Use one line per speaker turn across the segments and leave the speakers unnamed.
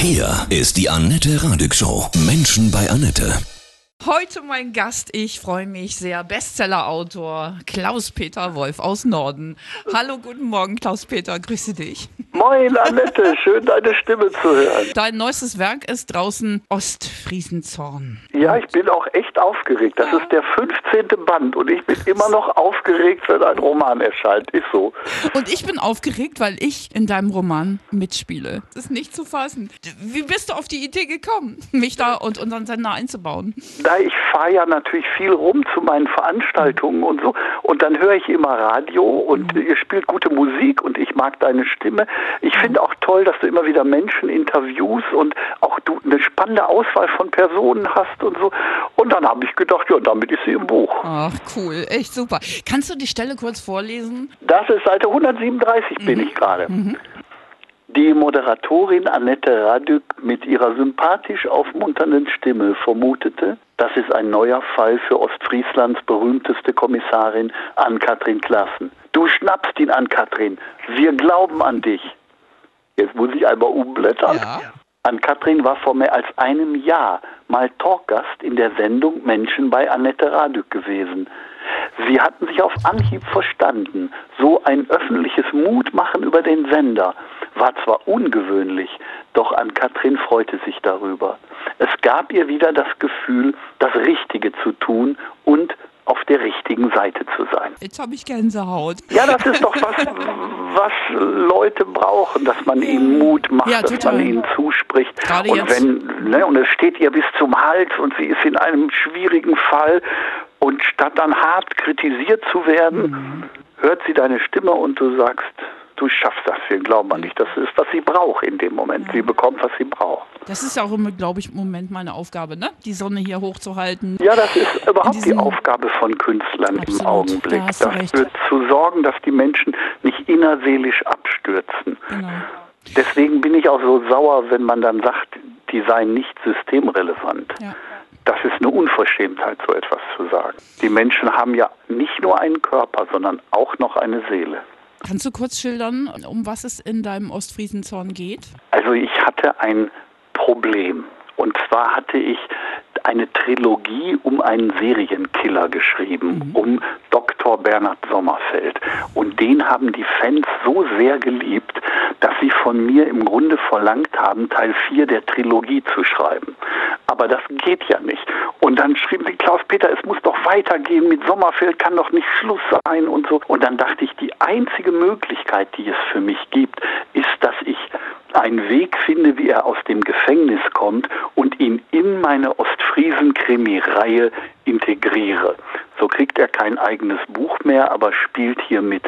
Hier ist die Annette Radig Show. Menschen bei Annette.
Heute mein Gast, ich freue mich sehr, Bestsellerautor Klaus-Peter Wolf aus Norden. Hallo, guten Morgen, Klaus-Peter, grüße dich.
Moin, Annette, schön deine Stimme zu hören.
Dein neuestes Werk ist draußen Ostfriesenzorn.
Ja, ich bin auch echt aufgeregt. Das ist der 15. Band und ich bin immer noch aufgeregt, wenn ein Roman erscheint. Ist so.
Und ich bin aufgeregt, weil ich in deinem Roman mitspiele. Das ist nicht zu fassen. Wie bist du auf die Idee gekommen, mich da und unseren Sender einzubauen?
Da ich fahre ja natürlich viel rum zu meinen Veranstaltungen und so und dann höre ich immer Radio und ihr spielt gute Musik und ich mag deine Stimme. Ich finde auch toll, dass du immer wieder Menschen interviewst und auch du eine spannende Auswahl von Personen hast und so. Und dann habe ich gedacht, ja, damit ist sie im Buch.
Ach, cool, echt super. Kannst du die Stelle kurz vorlesen?
Das ist Seite 137 bin ich gerade. Die Moderatorin Annette Radück mit ihrer sympathisch aufmunternden Stimme vermutete, das ist ein neuer Fall für Ostfrieslands berühmteste Kommissarin Ann-Kathrin Klassen. Du schnappst ihn, Ann-Kathrin. Wir glauben an dich. Jetzt muss ich einmal umblättern.
Ja.
Ann-Kathrin war vor mehr als einem Jahr mal Talkgast in der Sendung Menschen bei Annette Radück gewesen. Sie hatten sich auf Anhieb verstanden. So ein öffentliches Mutmachen über den Sender war zwar ungewöhnlich, doch Ann-Kathrin freute sich darüber. Es gab ihr wieder das Gefühl, das Richtige zu tun und auf der richtigen Seite zu sein.
Jetzt habe ich Gänsehaut.
Ja, das ist doch was, was Leute brauchen, dass man ihnen Mut macht,
Ja,
dass man ihnen zuspricht.
Gerade
und
jetzt.
wenn, ne, und es steht ihr bis zum Hals und sie ist in einem schwierigen Fall und statt dann hart kritisiert zu werden,
Mhm.
hört sie deine Stimme und du sagst, du schaffst das, wir glauben an dich. Das ist, was sie braucht in dem Moment. Sie bekommt, was sie braucht.
Das ist ja auch immer, glaube ich, im Moment meine Aufgabe, ne? Die Sonne hier hochzuhalten.
Ja, das ist überhaupt die Aufgabe von Künstlern
Absolut,
im Augenblick.
da.
Dafür zu sorgen, dass die Menschen nicht innerseelisch abstürzen.
Genau.
Deswegen bin ich auch so sauer, wenn man dann sagt, die seien nicht systemrelevant.
Ja.
Das ist eine Unverschämtheit, so etwas zu sagen. Die Menschen haben ja nicht nur einen Körper, sondern auch noch eine Seele.
Kannst du kurz schildern, um was es in deinem Ostfriesenzorn geht?
Also ich hatte ein Problem. Und zwar hatte ich eine Trilogie um einen Serienkiller geschrieben, um Dr. Bernhard Sommerfeld. Und den haben die Fans so sehr geliebt, dass sie von mir im Grunde verlangt haben, Teil 4 der Trilogie zu schreiben. Aber das geht ja nicht. Und dann schrieben sie, Klaus-Peter, es muss doch weitergehen, mit Sommerfeld kann doch nicht Schluss sein und so. Und dann dachte ich, die einzige Möglichkeit, die es für mich gibt, ist, dass ich einen Weg finde, wie er aus dem Gefängnis kommt und ihn in meine Ostfriesen-Krimi-Reihe integriere. So kriegt er kein eigenes Buch mehr, aber spielt hier mit.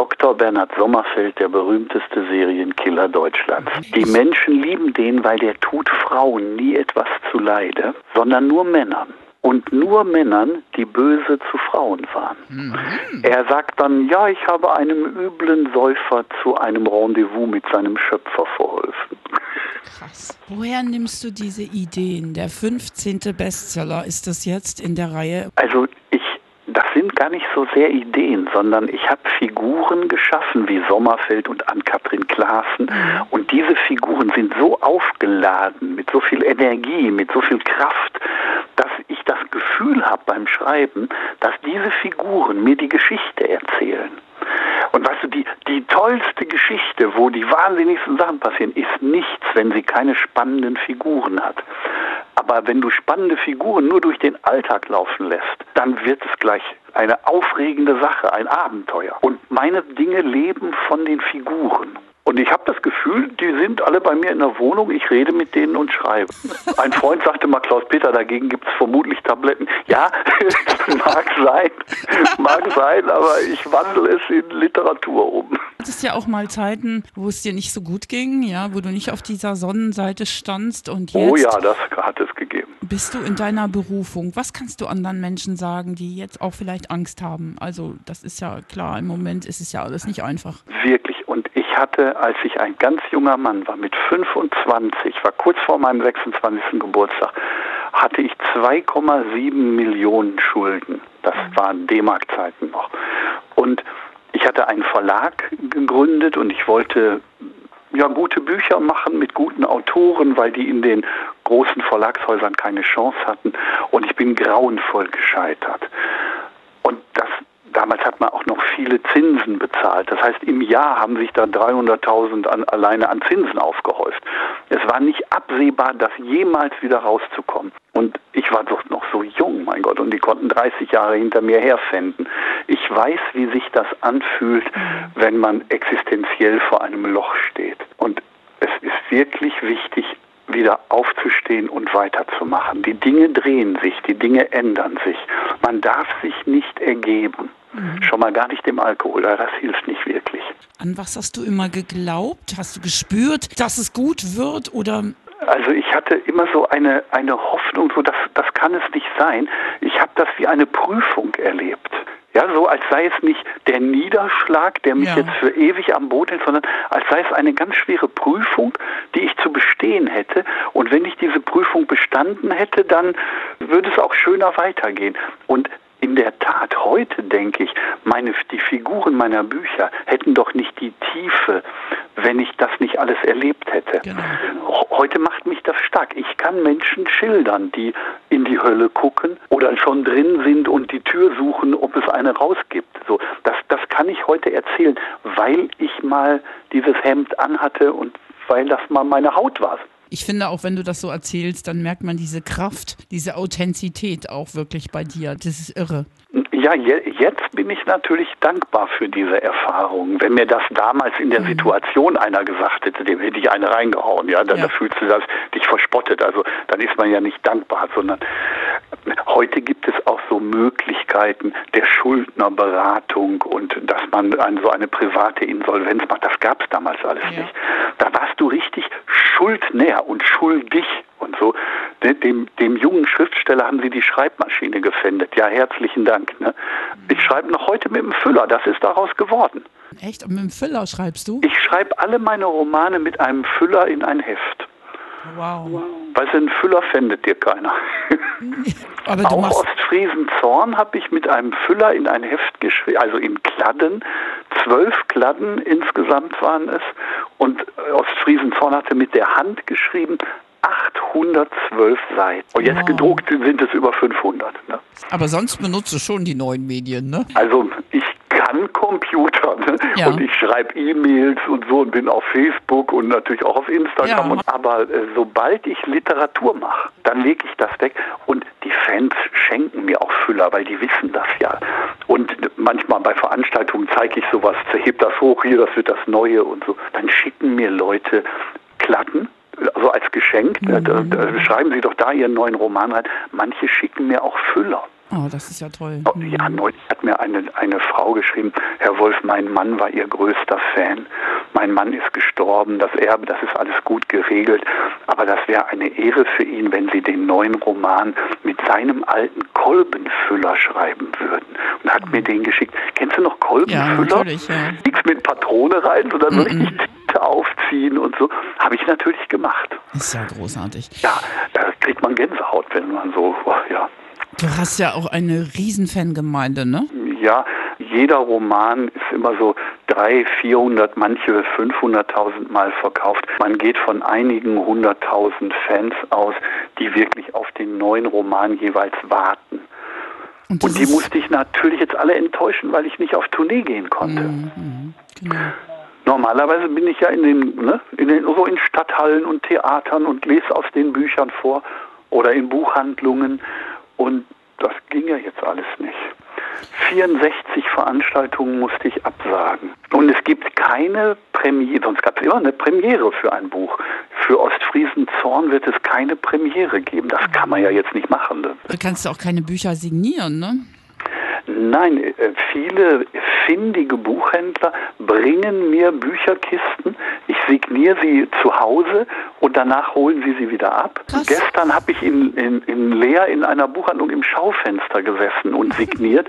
Dr. Bernhard Sommerfeld, der berühmteste Serienkiller Deutschlands. Die Menschen lieben den, weil der tut Frauen nie etwas zuleide, sondern nur Männern. Und nur Männern, die böse zu Frauen waren. Er sagt dann, ja, ich habe einem üblen Säufer zu einem Rendezvous mit seinem Schöpfer verholfen.
Krass. Woher nimmst du diese Ideen? Der 15. Bestseller ist das jetzt in der Reihe.
Also gar nicht so sehr Ideen, sondern ich habe Figuren geschaffen wie Sommerfeld und Ann-Kathrin Klaassen. Und diese Figuren sind so aufgeladen mit so viel Energie, mit so viel Kraft, dass ich das Gefühl habe beim Schreiben, dass diese Figuren mir die Geschichte erzählen. Und weißt du, die, die tollste Geschichte, wo die wahnsinnigsten Sachen passieren, ist nichts, wenn sie keine spannenden Figuren hat. Aber wenn du spannende Figuren nur durch den Alltag laufen lässt, dann wird es gleich eine aufregende Sache, ein Abenteuer. Und meine Dinge leben von den Figuren. Und ich habe das Gefühl, die sind alle bei mir in der Wohnung, ich rede mit denen und schreibe. Ein Freund sagte mal, Klaus-Peter, dagegen gibt es vermutlich Tabletten. Ja, mag sein, mag sein, aber ich wandle es in Literatur um.
Du hattest ja auch mal Zeiten, wo es dir nicht so gut ging, ja, wo du nicht auf dieser Sonnenseite standst und jetzt
Oh ja, das hat es gegeben.
bist du in deiner Berufung. Was kannst du anderen Menschen sagen, die jetzt auch vielleicht Angst haben? Also, das ist ja klar, im Moment ist es ja alles nicht einfach.
Wirklich. Hatte, als ich ein ganz junger Mann war, mit 25, war kurz vor meinem 26. Geburtstag, hatte ich 2,7 Millionen Schulden. Das waren D-Mark-Zeiten noch. Und ich hatte einen Verlag gegründet und ich wollte ja, gute Bücher machen mit guten Autoren, weil die in den großen Verlagshäusern keine Chance hatten. Und ich bin grauenvoll gescheitert. Und das Damals hat man auch noch viele Zinsen bezahlt. Das heißt, im Jahr haben sich da 300.000 an, alleine an Zinsen aufgehäuft. Es war nicht absehbar, das jemals wieder rauszukommen. Und ich war doch noch so jung, mein Gott, und die konnten 30 Jahre hinter mir herfänden. Ich weiß, wie sich das anfühlt, wenn man existenziell vor einem Loch steht. Und es ist wirklich wichtig, wieder aufzustehen und weiterzumachen. Die Dinge drehen sich, die Dinge ändern sich. Man darf sich nicht ergeben. Mhm. Schon mal gar nicht dem Alkohol, das hilft nicht wirklich.
An was hast du immer geglaubt? Hast du gespürt, dass es gut wird oder
also ich hatte immer so eine, eine Hoffnung, so dass das kann es nicht sein. Ich habe das wie eine Prüfung erlebt. Ja, so als sei es nicht der Niederschlag, der mich ja. jetzt für ewig am Boot hält, sondern als sei es eine ganz schwere Prüfung, die ich zu bestehen hätte. Und wenn ich diese Prüfung bestanden hätte, dann würde es auch schöner weitergehen. Und in der Tat, heute denke ich, meine, die Figuren meiner Bücher hätten doch nicht die Tiefe, wenn ich das nicht alles erlebt hätte. Genau. Heute macht mich das stark. Ich kann Menschen schildern, die in die Hölle gucken oder schon drin sind und die Tür suchen, ob es eine rausgibt. So, das, das kann ich heute erzählen, weil ich mal dieses Hemd anhatte und weil das mal meine Haut war
ich finde auch, wenn du das so erzählst, dann merkt man diese Kraft, diese Authentizität auch wirklich bei dir. Das ist irre.
Ja, jetzt bin ich natürlich dankbar für diese Erfahrung. Wenn mir das damals in der mhm. Situation einer gesagt hätte, dem hätte ich eine reingehauen, ja, dann ja. da fühlst du das dich verspottet. Also dann ist man ja nicht dankbar, sondern heute gibt es auch so Möglichkeiten der Schuldnerberatung und dass man eine, so eine private Insolvenz macht. Das gab es damals alles ja. nicht. Da warst du richtig schuldnäher und schuldig und so. Dem, dem jungen Schriftsteller haben sie die Schreibmaschine gefändet. Ja, herzlichen Dank. Ne? Ich schreibe noch heute mit dem Füller, das ist daraus geworden.
Echt? Und mit dem Füller schreibst du?
Ich schreibe alle meine Romane mit einem Füller in ein Heft.
Wow.
Weil einen Füller fändet dir keiner.
Aber
Auch Ostfriesen-Zorn habe ich mit einem Füller in ein Heft geschrieben, also in Kladden. Zwölf Kladden insgesamt waren es. Und Ostfriesen-Zorn hatte mit der Hand geschrieben 812 Seiten. Und jetzt wow. gedruckt sind es über 500. Ne?
Aber sonst benutzt du schon die neuen Medien, ne?
Also ich kann Computer? Ja. und ich schreibe E-Mails und so und bin auf Facebook und natürlich auch auf Instagram. Ja. Und, aber äh, sobald ich Literatur mache, dann lege ich das weg und die Fans schenken mir auch Füller, weil die wissen das ja. Und manchmal bei Veranstaltungen zeige ich sowas, heb das hoch, hier, das wird das Neue und so. Dann schicken mir Leute Klatten also als Geschenk. Mhm. Da, da, schreiben Sie doch da Ihren neuen Roman rein. Manche schicken mir auch Füller.
Oh, das ist ja toll.
Oh, ja, neulich hat mir eine, eine Frau geschrieben, Herr Wolf, mein Mann war Ihr größter Fan. Mein Mann ist gestorben, das Erbe, das ist alles gut geregelt. Aber das wäre eine Ehre für ihn, wenn Sie den neuen Roman mit seinem alten Kolbenfüller schreiben würden. Und hat mhm. mir den geschickt. Kennst du noch Kolbenfüller? Ja,
natürlich, ja.
Nichts mit Patrone rein, sondern so richtig Tinte aufziehen und so. Habe ich natürlich gemacht.
Ist ja großartig.
Ja, da kriegt man Gänsehaut, wenn man so, ja.
Du hast ja auch eine Riesenfangemeinde, ne?
Ja, jeder Roman ist immer so 300, 400, manche 500.000 Mal verkauft. Man geht von einigen hunderttausend Fans aus, die wirklich auf den neuen Roman jeweils warten. Und, Und die musste ich natürlich jetzt alle enttäuschen, weil ich nicht auf Tournee gehen konnte. Mhm, genau. Normalerweise bin ich ja in den, ne, in den, so in Stadthallen und Theatern und lese aus den Büchern vor oder in Buchhandlungen und das ging ja jetzt alles nicht. 64 Veranstaltungen musste ich absagen. Und es gibt keine Premiere, sonst gab es immer eine Premiere für ein Buch. Für Ostfriesen Zorn wird es keine Premiere geben. Das kann man ja jetzt nicht machen. Ne?
Du kannst auch keine Bücher signieren, ne?
Nein, äh, viele findige Buchhändler bringen mir Bücherkisten. Ich signiere sie zu Hause und danach holen sie sie wieder ab. Krass. Gestern habe ich in, in, in Leer in einer Buchhandlung im Schaufenster gesessen und signiert.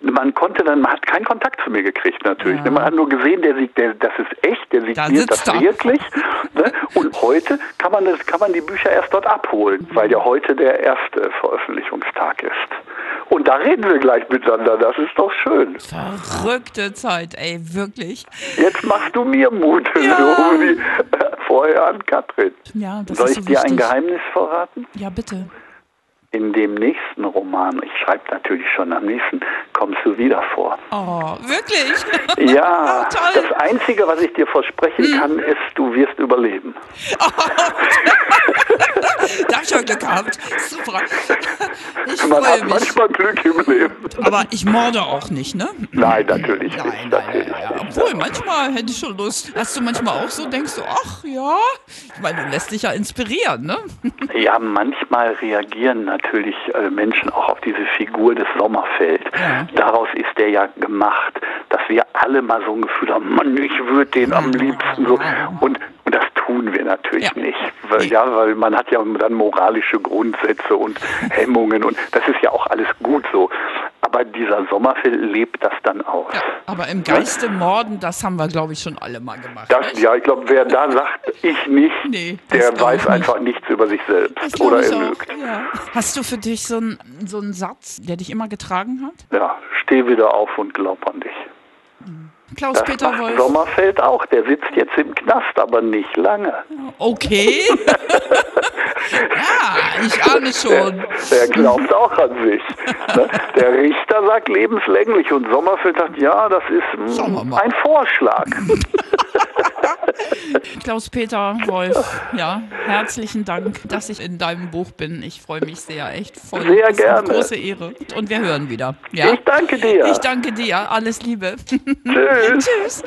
man konnte dann, man hat keinen Kontakt zu mir gekriegt natürlich. Ja. Man hat nur gesehen, der, der das ist echt, der signiert da das wirklich. Ne? Und heute kann man das, kann man die Bücher erst dort abholen, weil ja heute der erste Veröffentlichungstag ist. Und da reden wir gleich miteinander. Das ist doch schön.
Verrückte Zeit, ey, wirklich.
Jetzt machst du mir Mut.
Ja.
So wie vorher an Katrin.
Ja, das
Soll
ist
ich
so
dir ein. Geheimnis verraten?
Ja, bitte.
In dem nächsten Roman, ich schreibe natürlich schon am nächsten, kommst du wieder vor.
Oh, wirklich?
Ja,
Toll.
das Einzige, was ich dir versprechen kann, ist, du wirst überleben.
da hab ich ja Glück gehabt. Super. Ich
Man
freue
hat
mich.
manchmal Glück im Leben.
Aber ich morde auch nicht, ne?
Nein, natürlich
Nein,
nicht.
nein,
Natürlich
nein.
nicht.
Obwohl, manchmal hätte ich schon Lust. Hast du manchmal auch so, denkst du, ach ja? Ich meine, du lässt dich ja inspirieren, ne?
Ja, manchmal reagieren natürlich äh, Menschen auch auf diese Figur des Sommerfeld.
Ja.
Daraus ist der ja gemacht, dass wir alle mal so ein Gefühl haben, Mann, ich würde den am liebsten so. Und, tun wir natürlich
Ja.
nicht. Weil,
Nee.
Ja, weil man hat ja dann moralische Grundsätze und Hemmungen und das ist ja auch alles gut so. Aber dieser Sommerfeld lebt das dann aus.
Ja, aber im Geiste morden, das haben wir, glaube ich, schon alle mal gemacht.
Das, ja, ich glaube, wer da sagt, ich nicht,
Nee,
der weiß
nicht.
einfach nichts über sich selbst oder er lügt.
Ja. Hast du für dich so einen so einen Satz, der dich immer getragen hat?
Ja, steh wieder auf und glaub an dich.
Klaus-Peter Wolf.
Sommerfeld auch. Der sitzt jetzt im Knast, aber nicht lange.
Okay. ja, ich ahne schon.
Der glaubt auch an sich. Ne? Der Richter sagt lebenslänglich und Sommerfeld sagt, ja, das ist
mal.
ein Vorschlag.
Klaus-Peter Wolf, ja, herzlichen Dank, dass ich in deinem Buch bin. Ich freue mich sehr, echt voll.
Sehr
Das ist eine
gerne.
große Ehre. Und wir hören wieder. Ja?
Ich danke dir.
Ich danke dir. Alles Liebe.
Tschüss.
Tschüss.